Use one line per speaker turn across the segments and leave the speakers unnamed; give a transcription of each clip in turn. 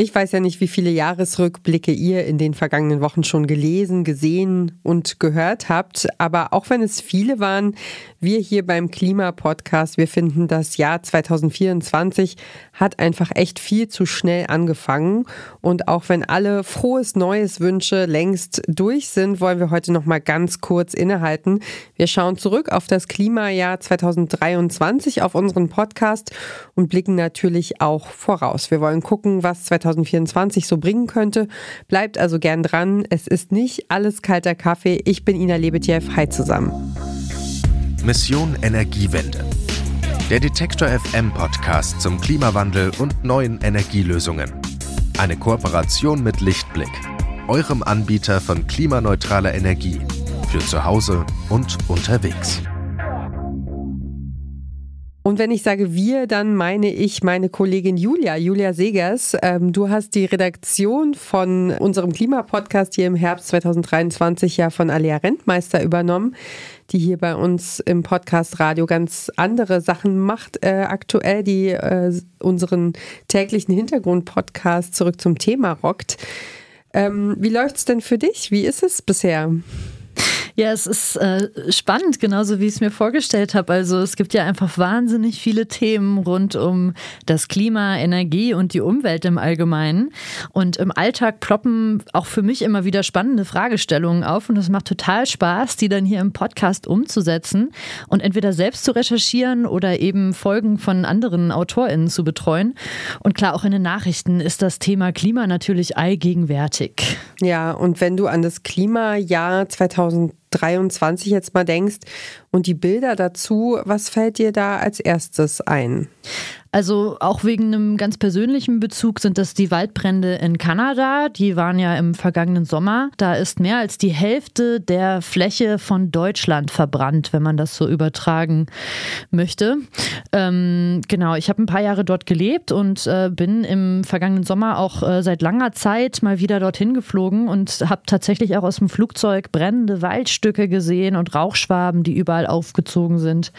Ich weiß ja nicht, wie viele Jahresrückblicke ihr in den vergangenen Wochen schon gelesen, gesehen und gehört habt. Aber auch wenn es viele waren, wir hier beim Klimapodcast, wir finden, das Jahr 2024 hat einfach echt viel zu schnell angefangen. Und auch wenn alle frohes Neues Wünsche längst durch sind, wollen wir heute noch mal ganz kurz innehalten. Wir schauen zurück auf das Klimajahr 2023 auf unseren Podcast und blicken natürlich auch voraus. Wir wollen gucken, was 2024 2024 so bringen könnte. Bleibt also gern dran. Es ist nicht alles kalter Kaffee. Ich bin Ina Lebetjew. Hi zusammen.
Mission Energiewende. Der Detektor FM Podcast zum Klimawandel und neuen Energielösungen. Eine Kooperation mit Lichtblick, eurem Anbieter von klimaneutraler Energie für zu Hause und unterwegs.
Und wenn ich sage wir, dann meine ich meine Kollegin Julia, Julia Segers. Ähm, du hast die Redaktion von unserem Klimapodcast hier im Herbst 2023 ja von Alia Rentmeister übernommen, die hier bei uns im Podcast Radio ganz andere Sachen macht äh, aktuell, die äh, unseren täglichen Hintergrund-Podcast zurück zum Thema rockt. Ähm, wie läuft's denn für dich? Wie ist es bisher?
Ja, es ist äh, spannend, genauso wie ich es mir vorgestellt habe. Also es gibt ja einfach wahnsinnig viele Themen rund um das Klima, Energie und die Umwelt im Allgemeinen. Und im Alltag ploppen auch für mich immer wieder spannende Fragestellungen auf. Und es macht total Spaß, die dann hier im Podcast umzusetzen und entweder selbst zu recherchieren oder eben Folgen von anderen AutorInnen zu betreuen. Und klar, auch in den Nachrichten ist das Thema Klima natürlich allgegenwärtig.
Ja, und wenn du an das Klimajahr 2000 23 jetzt mal denkst und die Bilder dazu, was fällt dir da als erstes ein?
Also auch wegen einem ganz persönlichen Bezug sind das die Waldbrände in Kanada. Die waren ja im vergangenen Sommer. Da ist mehr als die Hälfte der Fläche von Deutschland verbrannt, wenn man das so übertragen möchte. Ähm, genau, ich habe ein paar Jahre dort gelebt und äh, bin im vergangenen Sommer auch äh, seit langer Zeit mal wieder dorthin geflogen und habe tatsächlich auch aus dem Flugzeug brennende Waldstücke gesehen und Rauchschwaben, die überall aufgezogen sind.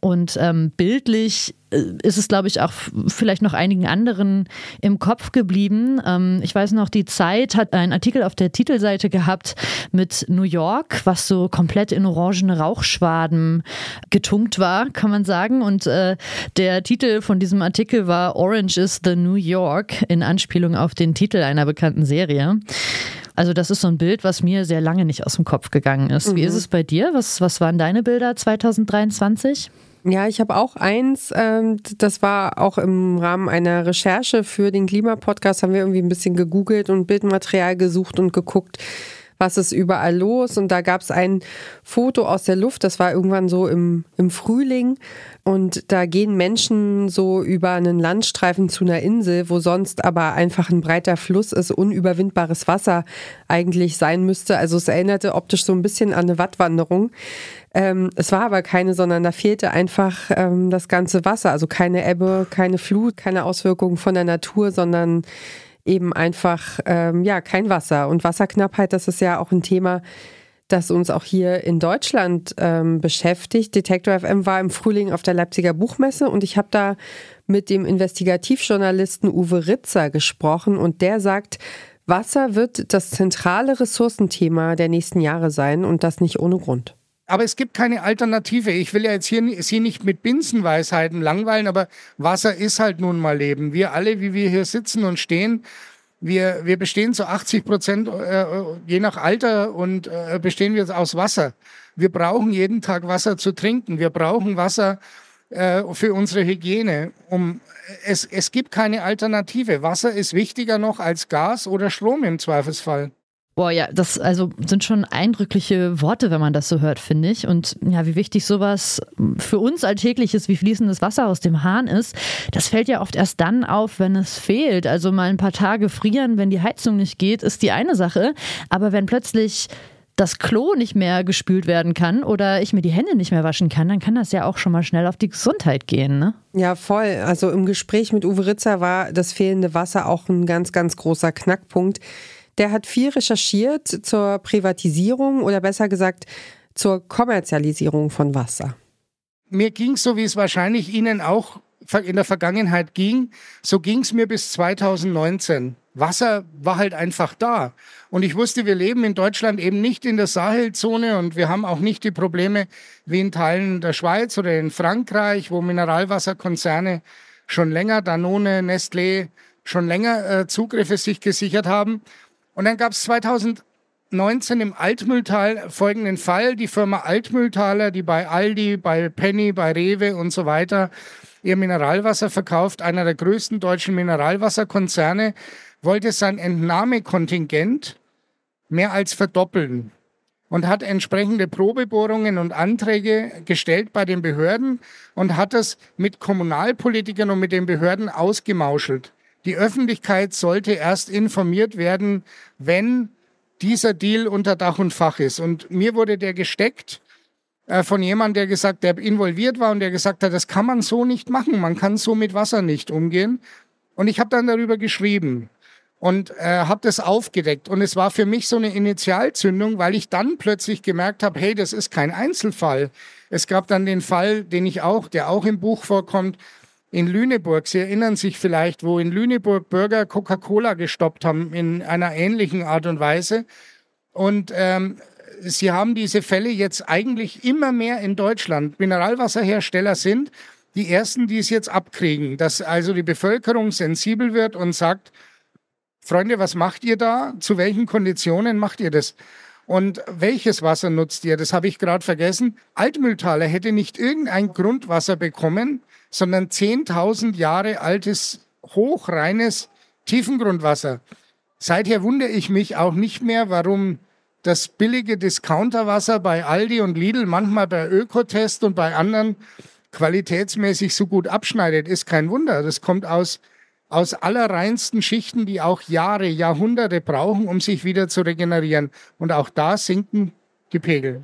Und ähm, bildlich äh, ist es, glaube ich, auch vielleicht noch einigen anderen im Kopf geblieben. Ähm, ich weiß noch, die Zeit hat einen Artikel auf der Titelseite gehabt mit New York, was so komplett in orangene Rauchschwaden getunkt war, kann man sagen. Und äh, der Titel von diesem Artikel war Orange is the New York in Anspielung auf den Titel einer bekannten Serie. Also das ist so ein Bild, was mir sehr lange nicht aus dem Kopf gegangen ist. Mhm. Wie ist es bei dir? Was, was waren deine Bilder 2023?
Ja, ich habe auch eins, ähm, das war auch im Rahmen einer Recherche für den Klimapodcast, haben wir irgendwie ein bisschen gegoogelt und Bildmaterial gesucht und geguckt, was ist überall los. Und da gab es ein Foto aus der Luft, das war irgendwann so im, im Frühling. Und da gehen Menschen so über einen Landstreifen zu einer Insel, wo sonst aber einfach ein breiter Fluss ist, unüberwindbares Wasser eigentlich sein müsste. Also es erinnerte optisch so ein bisschen an eine Wattwanderung. Ähm, es war aber keine, sondern da fehlte einfach ähm, das ganze Wasser. Also keine Ebbe, keine Flut, keine Auswirkungen von der Natur, sondern eben einfach ähm, ja kein Wasser. Und Wasserknappheit, das ist ja auch ein Thema, das uns auch hier in Deutschland ähm, beschäftigt. Detektor FM war im Frühling auf der Leipziger Buchmesse und ich habe da mit dem Investigativjournalisten Uwe Ritzer gesprochen und der sagt, Wasser wird das zentrale Ressourcenthema der nächsten Jahre sein und das nicht ohne Grund.
Aber es gibt keine Alternative. Ich will ja jetzt hier Sie nicht mit Binsenweisheiten langweilen, aber Wasser ist halt nun mal Leben. Wir alle, wie wir hier sitzen und stehen, wir, wir bestehen zu 80 Prozent, äh, je nach Alter, und äh, bestehen wir aus Wasser. Wir brauchen jeden Tag Wasser zu trinken. Wir brauchen Wasser äh, für unsere Hygiene. Um, es, es gibt keine Alternative. Wasser ist wichtiger noch als Gas oder Strom im Zweifelsfall.
Boah, ja, das also sind schon eindrückliche Worte, wenn man das so hört, finde ich. Und ja, wie wichtig sowas für uns alltägliches wie fließendes Wasser aus dem Hahn ist, das fällt ja oft erst dann auf, wenn es fehlt. Also mal ein paar Tage frieren, wenn die Heizung nicht geht, ist die eine Sache. Aber wenn plötzlich das Klo nicht mehr gespült werden kann oder ich mir die Hände nicht mehr waschen kann, dann kann das ja auch schon mal schnell auf die Gesundheit gehen, ne?
Ja, voll. Also im Gespräch mit Uwe Ritzer war das fehlende Wasser auch ein ganz, ganz großer Knackpunkt. Der hat viel recherchiert zur Privatisierung oder besser gesagt zur Kommerzialisierung von Wasser.
Mir ging es so, wie es wahrscheinlich Ihnen auch in der Vergangenheit ging, so ging es mir bis 2019. Wasser war halt einfach da. Und ich wusste, wir leben in Deutschland eben nicht in der Sahelzone und wir haben auch nicht die Probleme wie in Teilen der Schweiz oder in Frankreich, wo Mineralwasserkonzerne schon länger, Danone, Nestlé, schon länger äh, Zugriffe sich gesichert haben. Und dann gab es 2019 im Altmühltal folgenden Fall. Die Firma Altmühltaler, die bei Aldi, bei Penny, bei Rewe und so weiter ihr Mineralwasser verkauft, einer der größten deutschen Mineralwasserkonzerne, wollte sein Entnahmekontingent mehr als verdoppeln und hat entsprechende Probebohrungen und Anträge gestellt bei den Behörden und hat das mit Kommunalpolitikern und mit den Behörden ausgemauschelt. Die Öffentlichkeit sollte erst informiert werden, wenn dieser Deal unter Dach und Fach ist. Und mir wurde der gesteckt äh, von jemandem, der gesagt, der involviert war und der gesagt hat, das kann man so nicht machen, man kann so mit Wasser nicht umgehen. Und ich habe dann darüber geschrieben und äh, habe das aufgedeckt. Und es war für mich so eine Initialzündung, weil ich dann plötzlich gemerkt habe, hey, das ist kein Einzelfall. Es gab dann den Fall, den ich auch, der auch im Buch vorkommt, in Lüneburg. Sie erinnern sich vielleicht, wo in Lüneburg Bürger Coca-Cola gestoppt haben in einer ähnlichen Art und Weise. Und ähm, Sie haben diese Fälle jetzt eigentlich immer mehr in Deutschland. Mineralwasserhersteller sind die ersten, die es jetzt abkriegen, dass also die Bevölkerung sensibel wird und sagt, Freunde, was macht ihr da? Zu welchen Konditionen macht ihr das? Und welches Wasser nutzt ihr? Das habe ich gerade vergessen. Altmühltaler hätte nicht irgendein Grundwasser bekommen, sondern 10.000 Jahre altes, hochreines Tiefengrundwasser. Seither wundere ich mich auch nicht mehr, warum das billige Discounterwasser bei Aldi und Lidl, manchmal bei Ökotest und bei anderen qualitätsmäßig so gut abschneidet, ist kein Wunder. Das kommt aus aus allerreinsten Schichten, die auch Jahre, Jahrhunderte brauchen, um sich wieder zu regenerieren. Und auch da sinken die Pegel.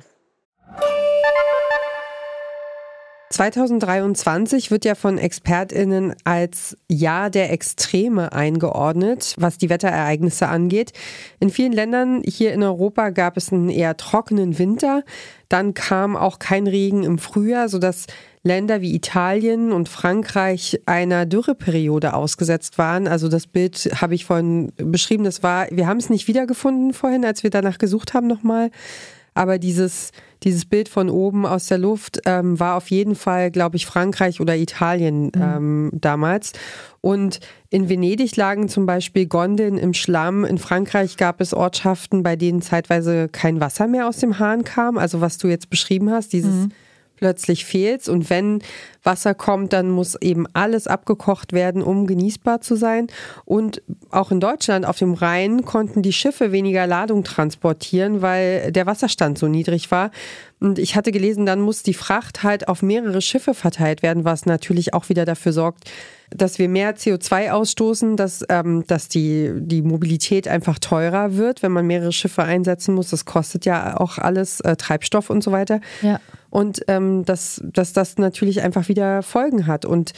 2023 wird ja von ExpertInnen als Jahr der Extreme eingeordnet, was die Wetterereignisse angeht. In vielen Ländern hier in Europa gab es einen eher trockenen Winter. Dann kam auch kein Regen im Frühjahr, sodass Länder wie Italien und Frankreich einer Dürreperiode ausgesetzt waren. Also das Bild habe ich vorhin beschrieben. Das war, wir haben es nicht wiedergefunden vorhin, als wir danach gesucht haben nochmal. Aber dieses, dieses Bild von oben aus der Luft ähm, war auf jeden Fall, glaube ich, Frankreich oder Italien mhm. ähm, damals. Und in Venedig lagen zum Beispiel Gondeln im Schlamm. In Frankreich gab es Ortschaften, bei denen zeitweise kein Wasser mehr aus dem Hahn kam. Also was du jetzt beschrieben hast, dieses mhm plötzlich fehlt. Und wenn Wasser kommt, dann muss eben alles abgekocht werden, um genießbar zu sein. Und auch in Deutschland auf dem Rhein konnten die Schiffe weniger Ladung transportieren, weil der Wasserstand so niedrig war. Und ich hatte gelesen, dann muss die Fracht halt auf mehrere Schiffe verteilt werden, was natürlich auch wieder dafür sorgt, dass wir mehr CO2 ausstoßen, dass, ähm, dass die, die Mobilität einfach teurer wird, wenn man mehrere Schiffe einsetzen muss. Das kostet ja auch alles äh, Treibstoff und so weiter. Ja. Und ähm, dass, dass das natürlich einfach wieder Folgen hat. Und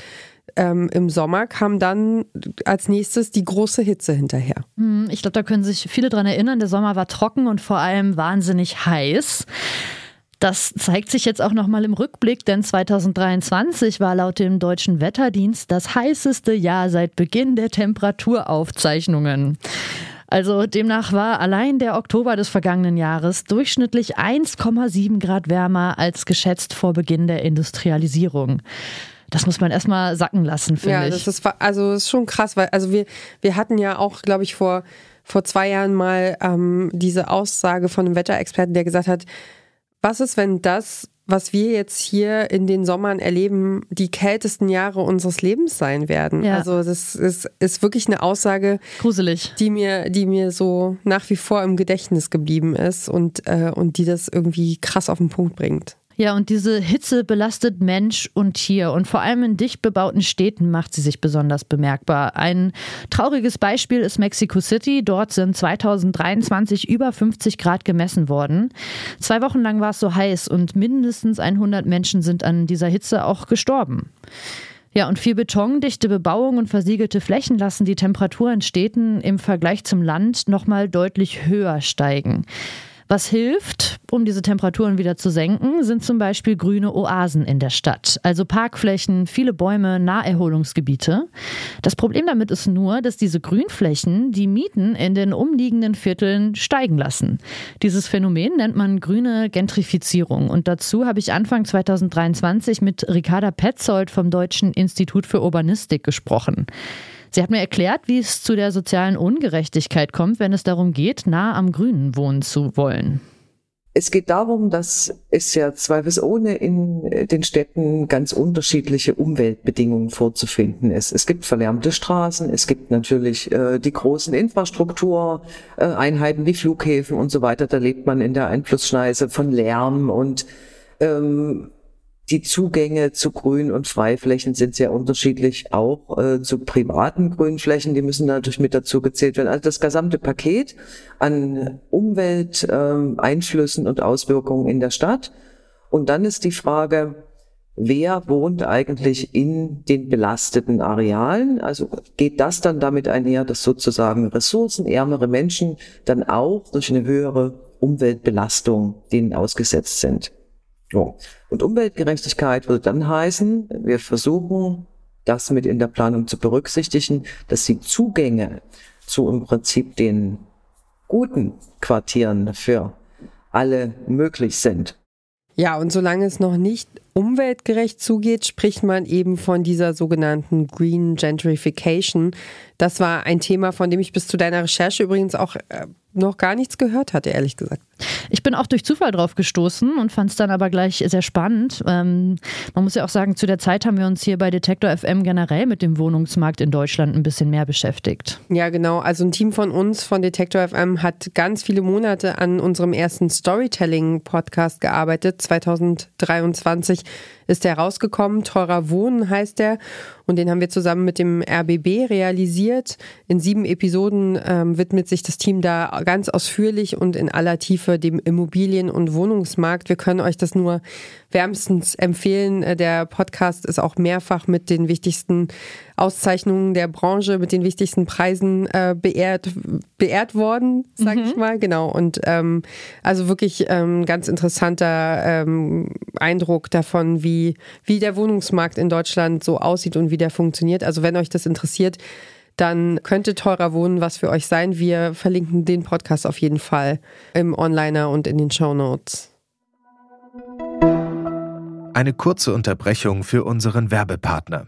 ähm, im Sommer kam dann als nächstes die große Hitze hinterher.
Hm, ich glaube, da können sich viele dran erinnern. Der Sommer war trocken und vor allem wahnsinnig heiß. Das zeigt sich jetzt auch nochmal im Rückblick, denn 2023 war laut dem deutschen Wetterdienst das heißeste Jahr seit Beginn der Temperaturaufzeichnungen. Also demnach war allein der Oktober des vergangenen Jahres durchschnittlich 1,7 Grad wärmer als geschätzt vor Beginn der Industrialisierung. Das muss man erstmal sacken lassen, finde
ja,
ich.
Ja, das ist also das ist schon krass, weil also wir wir hatten ja auch, glaube ich, vor vor zwei Jahren mal ähm, diese Aussage von einem Wetterexperten, der gesagt hat, was ist, wenn das, was wir jetzt hier in den Sommern erleben, die kältesten Jahre unseres Lebens sein werden? Ja. Also das ist, ist wirklich eine Aussage,
gruselig,
die mir, die mir so nach wie vor im Gedächtnis geblieben ist und, äh, und die das irgendwie krass auf den Punkt bringt.
Ja, und diese Hitze belastet Mensch und Tier und vor allem in dicht bebauten Städten macht sie sich besonders bemerkbar. Ein trauriges Beispiel ist Mexico City. Dort sind 2023 über 50 Grad gemessen worden. Zwei Wochen lang war es so heiß und mindestens 100 Menschen sind an dieser Hitze auch gestorben. Ja, und viel Beton, dichte Bebauung und versiegelte Flächen lassen die Temperatur in Städten im Vergleich zum Land nochmal deutlich höher steigen. Was hilft, um diese Temperaturen wieder zu senken, sind zum Beispiel grüne Oasen in der Stadt. Also Parkflächen, viele Bäume, Naherholungsgebiete. Das Problem damit ist nur, dass diese Grünflächen die Mieten in den umliegenden Vierteln steigen lassen. Dieses Phänomen nennt man grüne Gentrifizierung. Und dazu habe ich Anfang 2023 mit Ricarda Petzold vom Deutschen Institut für Urbanistik gesprochen. Sie hat mir erklärt, wie es zu der sozialen Ungerechtigkeit kommt, wenn es darum geht, nah am Grünen wohnen zu wollen.
Es geht darum, dass es ja zweifelsohne in den Städten ganz unterschiedliche Umweltbedingungen vorzufinden ist. Es gibt verlärmte Straßen, es gibt natürlich äh, die großen Infrastruktureinheiten, äh, wie Flughäfen und so weiter. Da lebt man in der Einflussschneise von Lärm und ähm, die Zugänge zu Grün- und Freiflächen sind sehr unterschiedlich, auch äh, zu privaten Grünflächen, die müssen natürlich mit dazu gezählt werden. Also das gesamte Paket an Umwelteinflüssen äh, und Auswirkungen in der Stadt. Und dann ist die Frage, wer wohnt eigentlich in den belasteten Arealen? Also geht das dann damit einher, dass sozusagen ressourcenärmere Menschen dann auch durch eine höhere Umweltbelastung denen ausgesetzt sind? So. Und Umweltgerechtigkeit würde dann heißen, wir versuchen, das mit in der Planung zu berücksichtigen, dass die Zugänge zu im Prinzip den guten Quartieren für alle möglich sind.
Ja, und solange es noch nicht umweltgerecht zugeht, spricht man eben von dieser sogenannten Green Gentrification. Das war ein Thema, von dem ich bis zu deiner Recherche übrigens auch äh, noch gar nichts gehört hatte, ehrlich gesagt.
Ich bin auch durch Zufall drauf gestoßen und fand es dann aber gleich sehr spannend. Ähm, man muss ja auch sagen, zu der Zeit haben wir uns hier bei Detektor FM generell mit dem Wohnungsmarkt in Deutschland ein bisschen mehr beschäftigt.
Ja, genau. Also ein Team von uns von Detektor FM hat ganz viele Monate an unserem ersten Storytelling-Podcast gearbeitet. 2023 ist der rausgekommen. Teurer Wohnen heißt der. Und den haben wir zusammen mit dem RBB realisiert. In sieben Episoden ähm, widmet sich das Team da ganz ausführlich und in aller Tiefe dem Immobilien- und Wohnungsmarkt. Wir können euch das nur wärmstens empfehlen. Äh, der Podcast ist auch mehrfach mit den wichtigsten Auszeichnungen der Branche, mit den wichtigsten Preisen äh, beehrt, beehrt worden, sag mhm. ich mal. Genau. Und ähm, also wirklich ähm, ganz interessanter ähm, Eindruck davon, wie, wie der Wohnungsmarkt in Deutschland so aussieht und wie der funktioniert. Also wenn euch das interessiert, dann könnte teurer Wohnen was für euch sein. Wir verlinken den Podcast auf jeden Fall im Onliner und in den Show Notes.
Eine kurze Unterbrechung für unseren Werbepartner.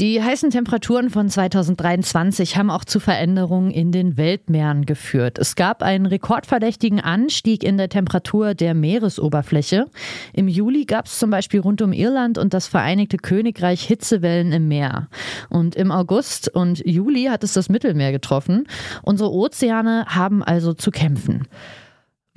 Die heißen Temperaturen von 2023 haben auch zu Veränderungen in den Weltmeeren geführt. Es gab einen rekordverdächtigen Anstieg in der Temperatur der Meeresoberfläche. Im Juli gab es zum Beispiel rund um Irland und das Vereinigte Königreich Hitzewellen im Meer. Und im August und Juli hat es das Mittelmeer getroffen. Unsere Ozeane haben also zu kämpfen.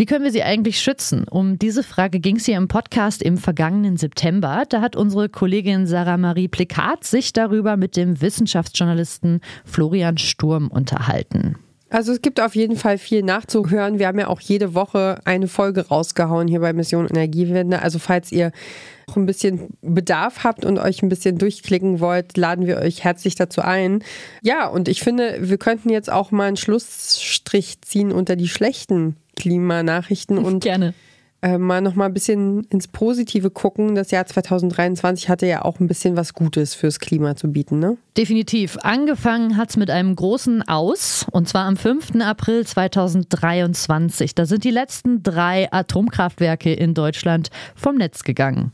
Wie können wir sie eigentlich schützen? Um diese Frage ging es hier im Podcast im vergangenen September. Da hat unsere Kollegin Sarah Marie Plikat sich darüber mit dem Wissenschaftsjournalisten Florian Sturm unterhalten.
Also es gibt auf jeden Fall viel nachzuhören. Wir haben ja auch jede Woche eine Folge rausgehauen hier bei Mission Energiewende. Also falls ihr auch ein bisschen Bedarf habt und euch ein bisschen durchklicken wollt, laden wir euch herzlich dazu ein. Ja, und ich finde, wir könnten jetzt auch mal einen Schlussstrich ziehen unter die schlechten Klimanachrichten und
gerne
äh, mal noch mal ein bisschen ins Positive gucken. Das Jahr 2023 hatte ja auch ein bisschen was Gutes fürs Klima zu bieten, ne?
Definitiv. Angefangen hat es mit einem großen Aus, und zwar am 5. April 2023. Da sind die letzten drei Atomkraftwerke in Deutschland vom Netz gegangen.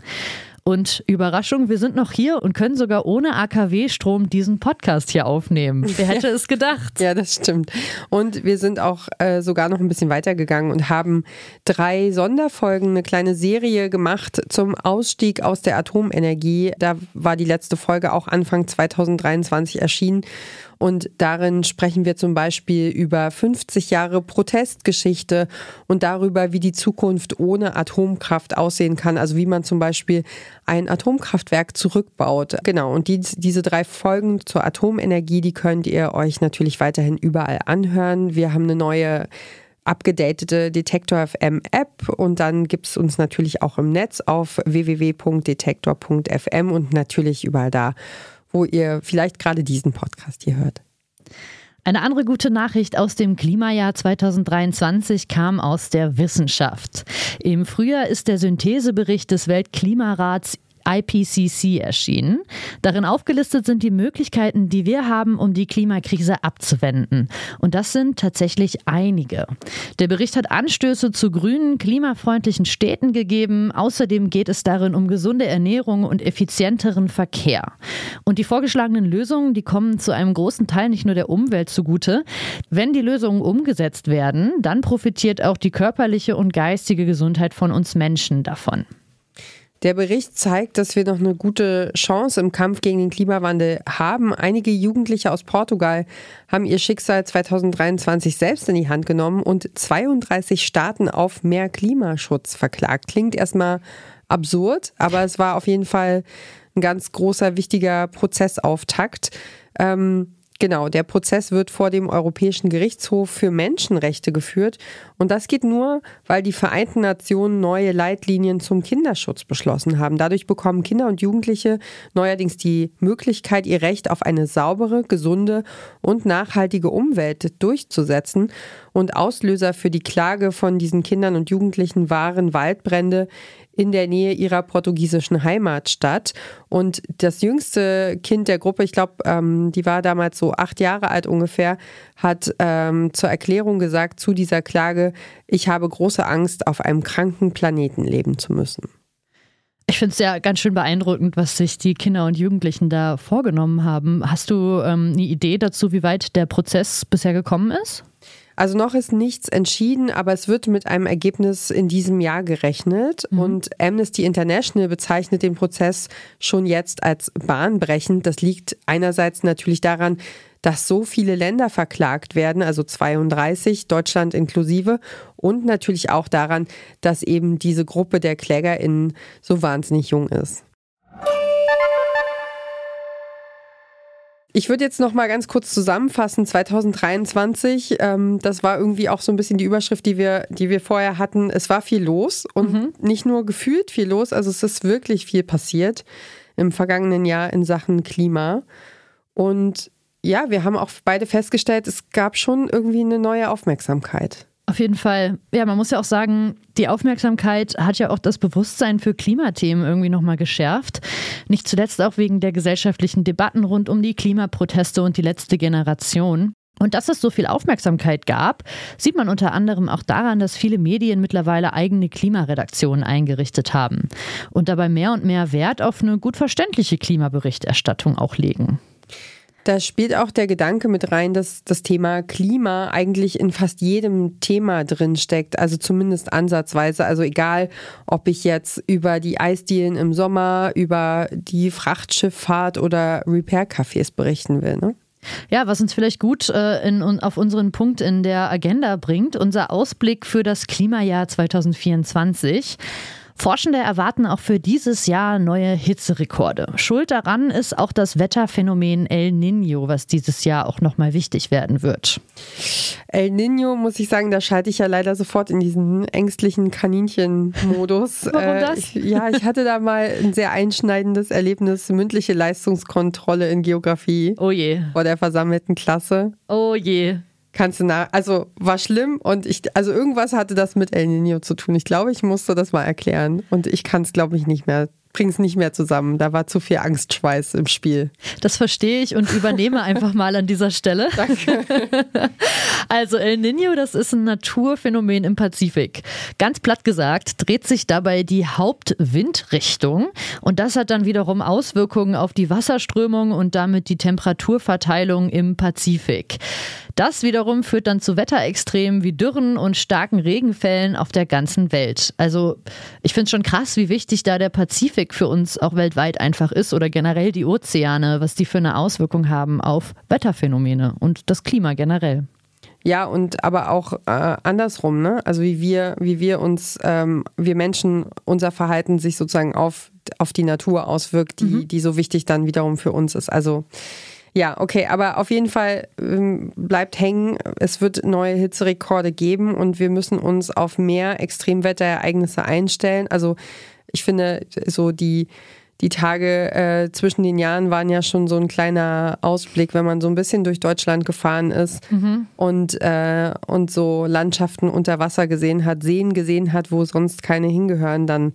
Und Überraschung, wir sind noch hier und können sogar ohne AKW-Strom diesen Podcast hier aufnehmen. Wer hätte es gedacht?
Ja, das stimmt. Und wir sind auch äh, sogar noch ein bisschen weitergegangen und haben drei Sonderfolgen, eine kleine Serie gemacht zum Ausstieg aus der Atomenergie. Da war die letzte Folge auch Anfang 2023 erschienen. Und darin sprechen wir zum Beispiel über 50 Jahre Protestgeschichte und darüber, wie die Zukunft ohne Atomkraft aussehen kann. Also wie man zum Beispiel ein Atomkraftwerk zurückbaut. Genau. Und die, diese drei Folgen zur Atomenergie, die könnt ihr euch natürlich weiterhin überall anhören. Wir haben eine neue abgedatete Detektor FM App und dann gibt es uns natürlich auch im Netz auf www.detektor.fm und natürlich überall da, wo ihr vielleicht gerade diesen Podcast hier hört.
Eine andere gute Nachricht aus dem Klimajahr 2023 kam aus der Wissenschaft. Im Frühjahr ist der Synthesebericht des Weltklimarats IPCC erschienen. Darin aufgelistet sind die Möglichkeiten, die wir haben, um die Klimakrise abzuwenden. Und das sind tatsächlich einige. Der Bericht hat Anstöße zu grünen, klimafreundlichen Städten gegeben. Außerdem geht es darin um gesunde Ernährung und effizienteren Verkehr. Und die vorgeschlagenen Lösungen, die kommen zu einem großen Teil nicht nur der Umwelt zugute. Wenn die Lösungen umgesetzt werden, dann profitiert auch die körperliche und geistige Gesundheit von uns Menschen davon.
Der Bericht zeigt, dass wir noch eine gute Chance im Kampf gegen den Klimawandel haben. Einige Jugendliche aus Portugal haben ihr Schicksal 2023 selbst in die Hand genommen und 32 Staaten auf mehr Klimaschutz verklagt. Klingt erstmal absurd, aber es war auf jeden Fall ein ganz großer, wichtiger Prozessauftakt. Ähm, Genau, der Prozess wird vor dem Europäischen Gerichtshof für Menschenrechte geführt. Und das geht nur, weil die Vereinten Nationen neue Leitlinien zum Kinderschutz beschlossen haben. Dadurch bekommen Kinder und Jugendliche neuerdings die Möglichkeit, ihr Recht auf eine saubere, gesunde und nachhaltige Umwelt durchzusetzen. Und Auslöser für die Klage von diesen Kindern und Jugendlichen waren Waldbrände in der Nähe ihrer portugiesischen Heimatstadt. Und das jüngste Kind der Gruppe, ich glaube, ähm, die war damals so acht Jahre alt ungefähr, hat ähm, zur Erklärung gesagt zu dieser Klage, ich habe große Angst, auf einem kranken Planeten leben zu müssen.
Ich finde es ja ganz schön beeindruckend, was sich die Kinder und Jugendlichen da vorgenommen haben. Hast du ähm, eine Idee dazu, wie weit der Prozess bisher gekommen ist?
Also noch ist nichts entschieden, aber es wird mit einem Ergebnis in diesem Jahr gerechnet. Mhm. Und Amnesty International bezeichnet den Prozess schon jetzt als bahnbrechend. Das liegt einerseits natürlich daran, dass so viele Länder verklagt werden, also 32, Deutschland inklusive, und natürlich auch daran, dass eben diese Gruppe der KlägerInnen so wahnsinnig jung ist. Ich würde jetzt noch mal ganz kurz zusammenfassen. 2023, ähm, das war irgendwie auch so ein bisschen die Überschrift, die wir, die wir vorher hatten. Es war viel los und mhm. nicht nur gefühlt viel los, also es ist wirklich viel passiert im vergangenen Jahr in Sachen Klima. Und ja, wir haben auch beide festgestellt, es gab schon irgendwie eine neue Aufmerksamkeit.
Auf jeden Fall. Ja, man muss ja auch sagen, die Aufmerksamkeit hat ja auch das Bewusstsein für Klimathemen irgendwie nochmal geschärft. Nicht zuletzt auch wegen der gesellschaftlichen Debatten rund um die Klimaproteste und die letzte Generation. Und dass es so viel Aufmerksamkeit gab, sieht man unter anderem auch daran, dass viele Medien mittlerweile eigene Klimaredaktionen eingerichtet haben und dabei mehr und mehr Wert auf eine gut verständliche Klimaberichterstattung auch legen.
Da spielt auch der Gedanke mit rein, dass das Thema Klima eigentlich in fast jedem Thema drin steckt, also zumindest ansatzweise. Also egal, ob ich jetzt über die Eisdielen im Sommer, über die Frachtschifffahrt oder Repair-Cafés berichten will. Ne?
Ja, was uns vielleicht gut äh, in, auf unseren Punkt in der Agenda bringt, unser Ausblick für das Klimajahr 2024. Forschende erwarten auch für dieses Jahr neue Hitzerekorde. Schuld daran ist auch das Wetterphänomen El Nino, was dieses Jahr auch nochmal wichtig werden wird.
El Nino, muss ich sagen, da schalte ich ja leider sofort in diesen ängstlichen Kaninchen-Modus.
Warum das?
Äh, ich, ja, ich hatte da mal ein sehr einschneidendes Erlebnis, mündliche Leistungskontrolle in Geografie.
Oh je.
Vor der versammelten Klasse.
Oh je.
Kannst du nach, also war schlimm und ich, also irgendwas hatte das mit El Nino zu tun. Ich glaube, ich musste das mal erklären und ich kann es, glaube ich, nicht mehr bringen es nicht mehr zusammen. Da war zu viel Angstschweiß im Spiel.
Das verstehe ich und übernehme einfach mal an dieser Stelle.
Danke.
Also El Nino, das ist ein Naturphänomen im Pazifik. Ganz platt gesagt, dreht sich dabei die Hauptwindrichtung und das hat dann wiederum Auswirkungen auf die Wasserströmung und damit die Temperaturverteilung im Pazifik. Das wiederum führt dann zu Wetterextremen wie Dürren und starken Regenfällen auf der ganzen Welt. Also ich finde es schon krass, wie wichtig da der Pazifik für uns auch weltweit einfach ist oder generell die Ozeane, was die für eine Auswirkung haben auf Wetterphänomene und das Klima generell.
Ja, und aber auch äh, andersrum, ne? Also wie wir, wie wir uns, ähm, wir Menschen, unser Verhalten sich sozusagen auf, auf die Natur auswirkt, die, mhm. die so wichtig dann wiederum für uns ist. Also ja, okay, aber auf jeden Fall ähm, bleibt hängen, es wird neue Hitzerekorde geben und wir müssen uns auf mehr Extremwetterereignisse einstellen. Also ich finde, so die, die Tage äh, zwischen den Jahren waren ja schon so ein kleiner Ausblick, wenn man so ein bisschen durch Deutschland gefahren ist mhm. und, äh, und so Landschaften unter Wasser gesehen hat, Seen gesehen hat, wo sonst keine hingehören, dann.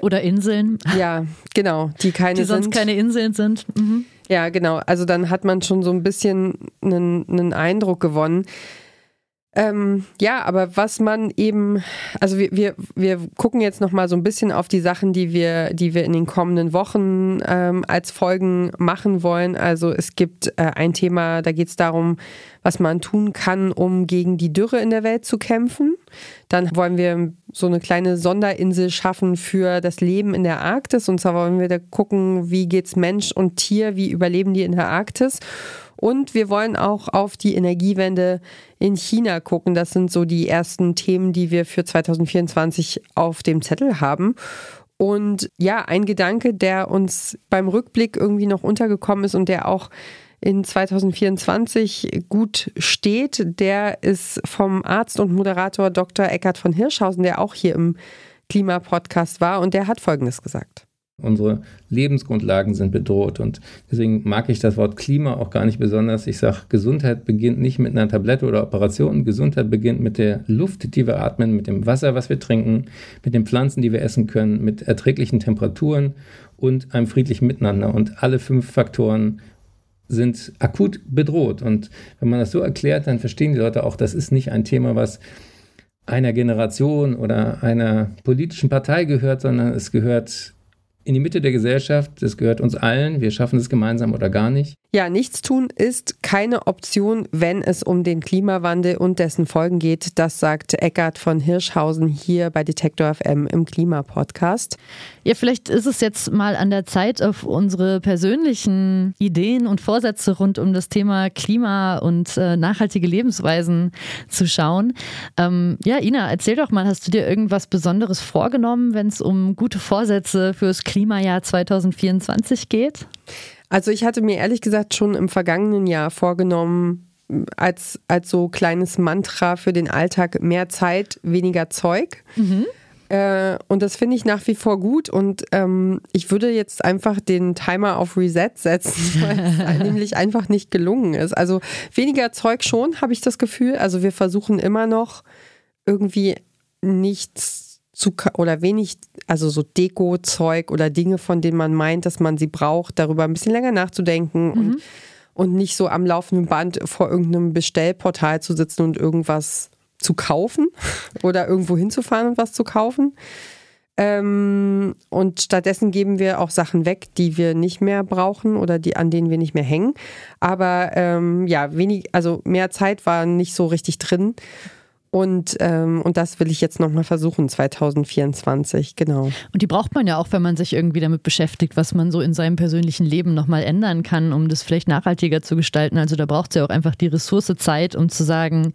Oder Inseln.
Ja, genau, die keine
die sonst
sind.
keine Inseln sind. Mhm.
Ja, genau. Also dann hat man schon so ein bisschen einen, einen Eindruck gewonnen. Ähm, ja, aber was man eben, also wir, wir, wir gucken jetzt noch mal so ein bisschen auf die Sachen, die wir, die wir in den kommenden Wochen ähm, als Folgen machen wollen. Also es gibt äh, ein Thema, da geht es darum, was man tun kann, um gegen die Dürre in der Welt zu kämpfen. Dann wollen wir so eine kleine Sonderinsel schaffen für das Leben in der Arktis. Und zwar wollen wir da gucken, wie geht's Mensch und Tier, wie überleben die in der Arktis. Und wir wollen auch auf die Energiewende in China gucken. Das sind so die ersten Themen, die wir für 2024 auf dem Zettel haben. Und ja, ein Gedanke, der uns beim Rückblick irgendwie noch untergekommen ist und der auch in 2024 gut steht, der ist vom Arzt und Moderator Dr. Eckhard von Hirschhausen, der auch hier im Klimapodcast war und der hat Folgendes gesagt.
Unsere Lebensgrundlagen sind bedroht und deswegen mag ich das Wort Klima auch gar nicht besonders. Ich sage, Gesundheit beginnt nicht mit einer Tablette oder Operation. Gesundheit beginnt mit der Luft, die wir atmen, mit dem Wasser, was wir trinken, mit den Pflanzen, die wir essen können, mit erträglichen Temperaturen und einem friedlichen Miteinander. Und alle fünf Faktoren sind akut bedroht. Und wenn man das so erklärt, dann verstehen die Leute auch, das ist nicht ein Thema, was einer Generation oder einer politischen Partei gehört, sondern es gehört in die Mitte der Gesellschaft. Das gehört uns allen. Wir schaffen es gemeinsam oder gar nicht.
Ja, nichts tun ist keine Option, wenn es um den Klimawandel und dessen Folgen geht. Das sagt Eckart von Hirschhausen hier bei Detektor FM im Klimapodcast.
Ja, vielleicht ist es jetzt mal an der Zeit, auf unsere persönlichen Ideen und Vorsätze rund um das Thema Klima und äh, nachhaltige Lebensweisen zu schauen. Ähm, ja, Ina, erzähl doch mal, hast du dir irgendwas Besonderes vorgenommen, wenn es um gute Vorsätze fürs Klimajahr 2024 geht?
Also ich hatte mir ehrlich gesagt schon im vergangenen Jahr vorgenommen, als, als so kleines Mantra für den Alltag mehr Zeit, weniger Zeug. Mhm. Äh, und das finde ich nach wie vor gut. Und ähm, ich würde jetzt einfach den Timer auf Reset setzen, weil es nämlich einfach nicht gelungen ist. Also weniger Zeug schon, habe ich das Gefühl. Also wir versuchen immer noch irgendwie nichts zu oder wenig, also so Deko-Zeug oder Dinge, von denen man meint, dass man sie braucht, darüber ein bisschen länger nachzudenken mhm. und, und nicht so am laufenden Band vor irgendeinem Bestellportal zu sitzen und irgendwas zu kaufen oder irgendwo hinzufahren und was zu kaufen. Ähm, und stattdessen geben wir auch Sachen weg, die wir nicht mehr brauchen oder die, an denen wir nicht mehr hängen. Aber ähm, ja, wenig, also mehr Zeit war nicht so richtig drin. Und, ähm, und das will ich jetzt nochmal versuchen, 2024, genau.
Und die braucht man ja auch, wenn man sich irgendwie damit beschäftigt, was man so in seinem persönlichen Leben nochmal ändern kann, um das vielleicht nachhaltiger zu gestalten. Also da braucht es ja auch einfach die Ressource Zeit, um zu sagen,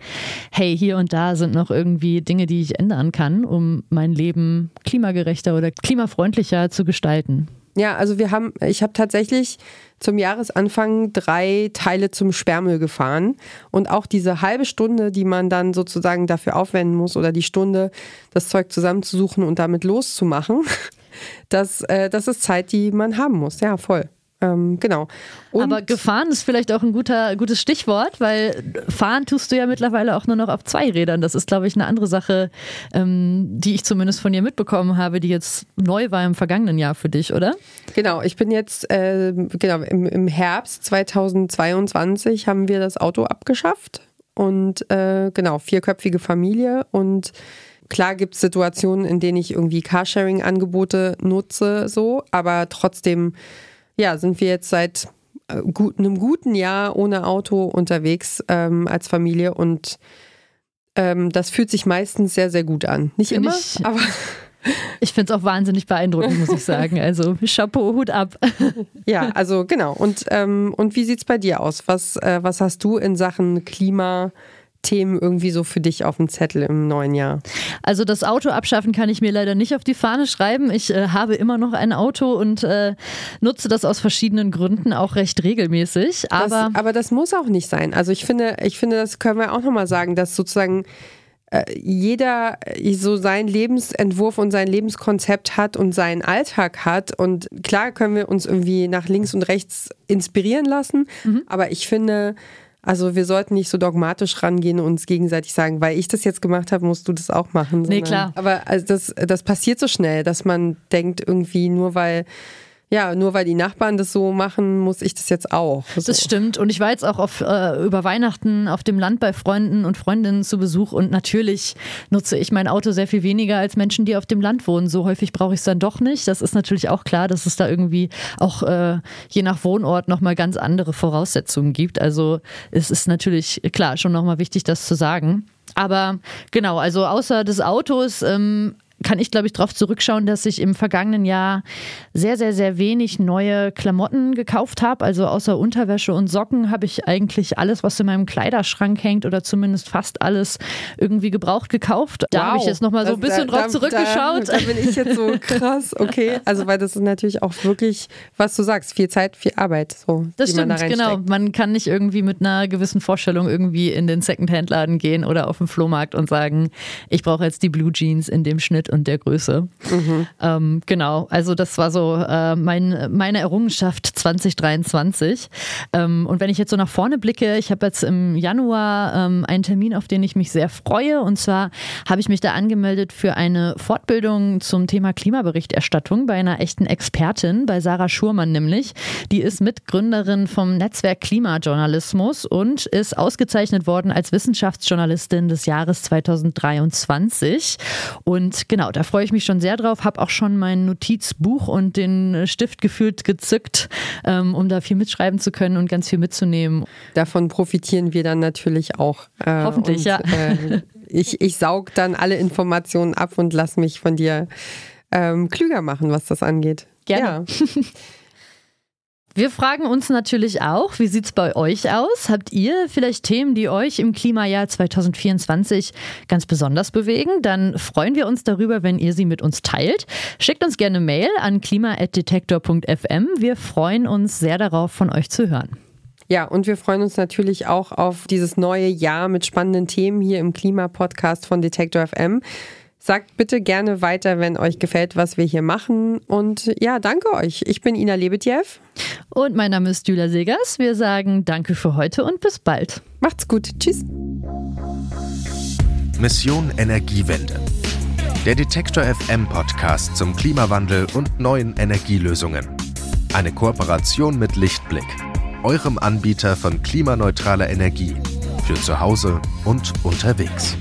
hey, hier und da sind noch irgendwie Dinge, die ich ändern kann, um mein Leben klimagerechter oder klimafreundlicher zu gestalten.
Ja, also wir haben, ich habe tatsächlich zum Jahresanfang drei Teile zum Sperrmüll gefahren. Und auch diese halbe Stunde, die man dann sozusagen dafür aufwenden muss, oder die Stunde, das Zeug zusammenzusuchen und damit loszumachen, das, äh, das ist Zeit, die man haben muss. Ja, voll. Ähm, genau.
Und Aber gefahren ist vielleicht auch ein guter, gutes Stichwort, weil fahren tust du ja mittlerweile auch nur noch auf zwei Rädern. Das ist, glaube ich, eine andere Sache, ähm, die ich zumindest von dir mitbekommen habe, die jetzt neu war im vergangenen Jahr für dich, oder?
Genau, ich bin jetzt, äh, genau, im, im Herbst 2022 haben wir das Auto abgeschafft und äh, genau, vierköpfige Familie und Klar gibt es Situationen, in denen ich irgendwie Carsharing-Angebote nutze, so, aber trotzdem ja, sind wir jetzt seit äh, gut, einem guten Jahr ohne Auto unterwegs ähm, als Familie und ähm, das fühlt sich meistens sehr, sehr gut an. Nicht
Find
immer,
ich-
aber
Ich finde es auch wahnsinnig beeindruckend, muss ich sagen. Also Chapeau, Hut ab.
ja, also genau. Und, ähm, und wie sieht's bei dir aus? Was, äh, was hast du in Sachen Klimathemen irgendwie so für dich auf dem Zettel im neuen Jahr?
Also das Auto abschaffen kann ich mir leider nicht auf die Fahne schreiben. Ich äh, habe immer noch ein Auto und äh, nutze das aus verschiedenen Gründen auch recht regelmäßig. Aber
das, aber das muss auch nicht sein. Also ich finde, ich finde, das können wir auch nochmal sagen, dass sozusagen äh, jeder so seinen Lebensentwurf und sein Lebenskonzept hat und seinen Alltag hat. Und klar können wir uns irgendwie nach links und rechts inspirieren lassen, aber ich finde, also wir sollten nicht so dogmatisch rangehen und uns gegenseitig sagen, weil ich das jetzt gemacht habe, musst du das auch machen.
Nee, klar.
Aber also das, das passiert so schnell, dass man denkt irgendwie nur weil ja, nur weil die Nachbarn das so machen, muss ich das jetzt auch. So.
Das stimmt. Und ich war jetzt auch auf, äh, über Weihnachten auf dem Land bei Freunden und Freundinnen zu Besuch und natürlich nutze ich mein Auto sehr viel weniger als Menschen, die auf dem Land wohnen. So häufig brauche ich es dann doch nicht. Das ist natürlich auch klar, dass es da irgendwie auch äh, je nach Wohnort nochmal ganz andere Voraussetzungen gibt. Also es ist natürlich klar schon nochmal wichtig, das zu sagen. Aber genau, also außer des Autos ähm, kann ich, glaube ich, darauf zurückschauen, dass ich im vergangenen Jahr sehr, sehr, sehr wenig neue Klamotten gekauft habe. Also außer Unterwäsche und Socken habe ich eigentlich alles, was in meinem Kleiderschrank hängt oder zumindest fast alles irgendwie gebraucht gekauft. Da habe ich jetzt nochmal so ein bisschen
da-
drauf zurückgeschaut.
Da, da bin ich jetzt so krass, okay. Also, weil das ist natürlich auch wirklich, was du sagst, viel Zeit, viel Arbeit, so,
Das
die man da
stimmt, genau. Man kann nicht irgendwie mit einer gewissen Vorstellung irgendwie in den Secondhand-Laden gehen oder auf den Flohmarkt und sagen, ich brauche jetzt die Blue Jeans in dem Schnitt und der Größe. Ähm, genau, also das war so äh, mein, meine Errungenschaft 2023. Ähm, und wenn ich jetzt so nach vorne blicke, ich habe jetzt im Januar ähm, einen Termin, auf den ich mich sehr freue. Und zwar habe ich mich da angemeldet für eine Fortbildung zum Thema Klimaberichterstattung bei einer echten Expertin, bei Sarah Schurmann nämlich. Die ist Mitgründerin vom Netzwerk Klimajournalismus und ist ausgezeichnet worden als Wissenschaftsjournalistin des Jahres 2023. Und genau, da freue ich mich schon sehr drauf, habe auch schon mein Notizbuch und den Stift gefühlt gezückt, ähm, um da viel mitschreiben zu können und ganz viel mitzunehmen.
Davon profitieren wir dann natürlich auch. Äh,
Hoffentlich,
und,
ja.
Äh, ich, ich saug dann alle Informationen ab und lass mich von dir ähm, klüger machen, was das angeht.
Gerne.
Ja.
Wir fragen uns natürlich auch, wie sieht's bei euch aus? Habt ihr vielleicht Themen, die euch im Klimajahr 2024 ganz besonders bewegen? Dann freuen wir uns darüber, wenn ihr sie mit uns teilt. Schickt uns gerne Mail an klima@detektor.fm. Wir freuen uns sehr darauf, von euch zu hören.
Ja, und wir freuen uns natürlich auch auf dieses neue Jahr mit spannenden Themen hier im Klimapodcast von Detektor FM. Sagt bitte gerne weiter, wenn euch gefällt, was wir hier machen. Und ja, danke euch. Ich bin Ina Lebetjew.
Und mein Name ist Julia Segers. Wir sagen Danke für heute und bis bald.
Macht's gut. Tschüss.
Mission Energiewende. Der Detektor FM Podcast zum Klimawandel und neuen Energielösungen. Eine Kooperation mit Lichtblick, eurem Anbieter von klimaneutraler Energie für zu Hause und unterwegs.